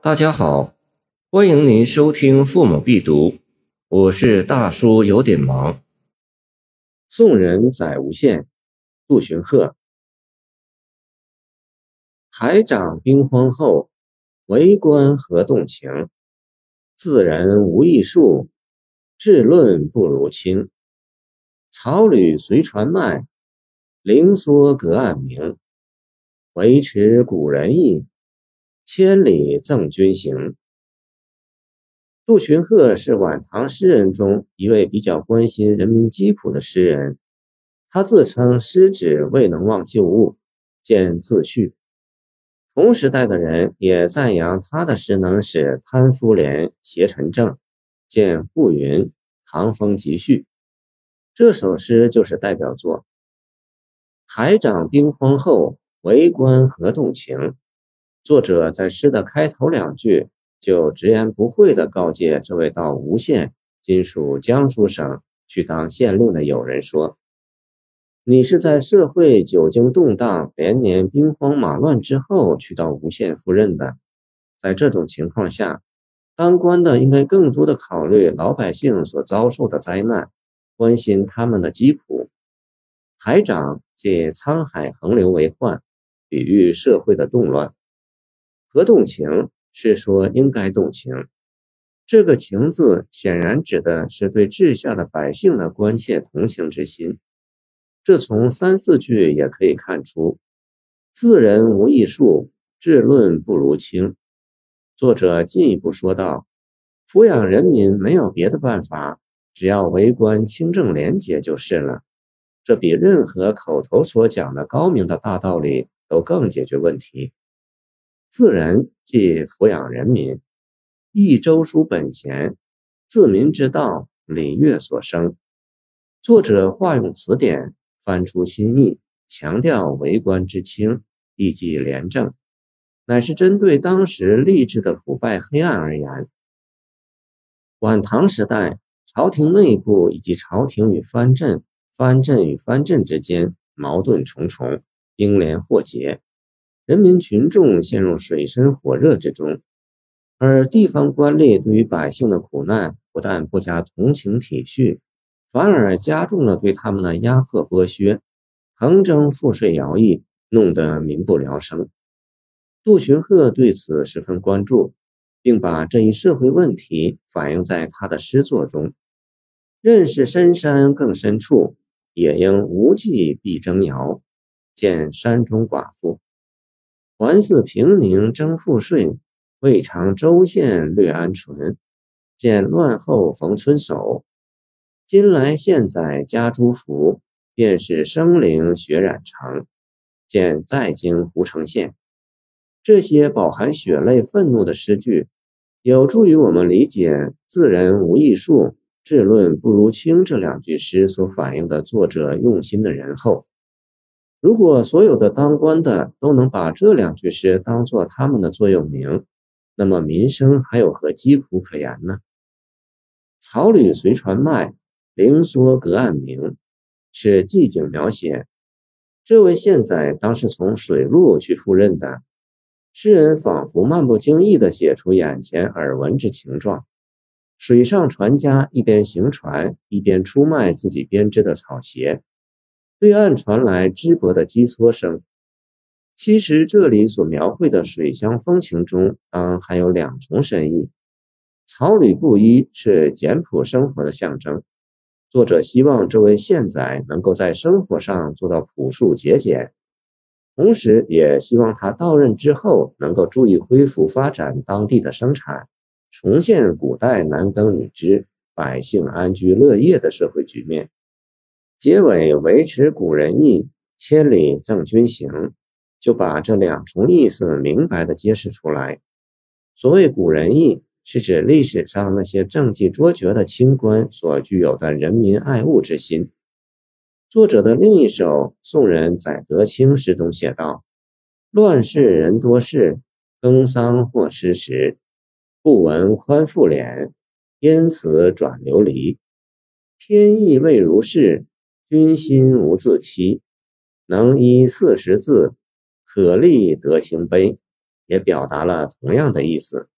大家好，欢迎您收听《父母必读》，我是大叔，有点忙。宋人载无羡，杜荀鹤。海涨兵荒后，为官何动情？自人无艺术，治论不如卿。草履随船迈，灵缩隔岸鸣。维持古人意。千里赠君行。杜荀鹤是晚唐诗人中一位比较关心人民疾苦的诗人。他自称诗旨未能忘旧物，见自序。同时代的人也赞扬他的诗能使贪夫廉邪臣正，见步云《唐风集序》。这首诗就是代表作。海涨兵荒后，为官何动情？作者在诗的开头两句就直言不讳地告诫这位到吴县（今属江苏省）去当县令的友人说：“你是在社会久经动荡、连年兵荒马乱之后去到吴县赴任的。在这种情况下，当官的应该更多的考虑老百姓所遭受的灾难，关心他们的疾苦。海长借沧海横流为患，比喻社会的动乱。”何动情是说应该动情，这个“情”字显然指的是对治下的百姓的关切同情之心。这从三四句也可以看出，自人无艺术，治论不如卿。作者进一步说道：“抚养人民没有别的办法，只要为官清正廉洁就是了。这比任何口头所讲的高明的大道理都更解决问题。”自然即抚养人民，益周书本贤，自民之道，礼乐所生。作者化用词典，翻出新意，强调为官之清，以及廉政，乃是针对当时吏治的腐败黑暗而言。晚唐时代，朝廷内部以及朝廷与藩镇、藩镇与藩镇之间矛盾重重，英联祸结。人民群众陷入水深火热之中，而地方官吏对于百姓的苦难不但不加同情体恤，反而加重了对他们的压迫剥削，横征赋税徭役，弄得民不聊生。杜荀鹤对此十分关注，并把这一社会问题反映在他的诗作中。认识深山更深处，也应无计必征摇。见山中寡妇。环似平宁征赋税，未尝州县略安淳。见乱后逢村叟，今来现宰家诸福，便是生灵血染成。见在京胡城县，这些饱含血泪、愤怒的诗句，有助于我们理解“自人无艺术，治论不如卿”这两句诗所反映的作者用心的仁厚。如果所有的当官的都能把这两句诗当做他们的座右铭，那么民生还有何疾苦可言呢？草履随船迈，灵缩隔岸鸣，是寂景描写。这位县宰当是从水路去赴任的，诗人仿佛漫不经意地写出眼前耳闻之情状。水上船家一边行船，一边出卖自己编织的草鞋。对岸传来织帛的击搓声。其实这里所描绘的水乡风情中，当含有两重深意。草履布衣是简朴生活的象征。作者希望这位县宰能够在生活上做到朴素节俭，同时也希望他到任之后能够注意恢复发展当地的生产，重现古代男耕女织、百姓安居乐业的社会局面。结尾维持古人意，千里赠君行，就把这两重意思明白地揭示出来。所谓古人意，是指历史上那些政绩卓绝的清官所具有的人民爱物之心。作者的另一首宋人载德清诗中写道：“乱世人多事，耕桑或失时。不闻宽富敛，因此转流离。天意未如是。”君心无自欺，能依四十字，可立得清碑。也表达了同样的意思。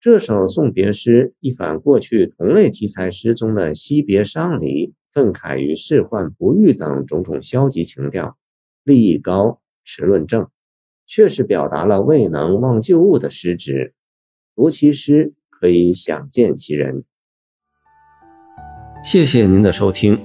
这首送别诗一反过去同类题材诗中的惜别伤离、愤慨与仕宦不遇等种种消极情调，立意高，持论正，确实表达了未能忘旧物的失职。读其诗，可以想见其人。谢谢您的收听，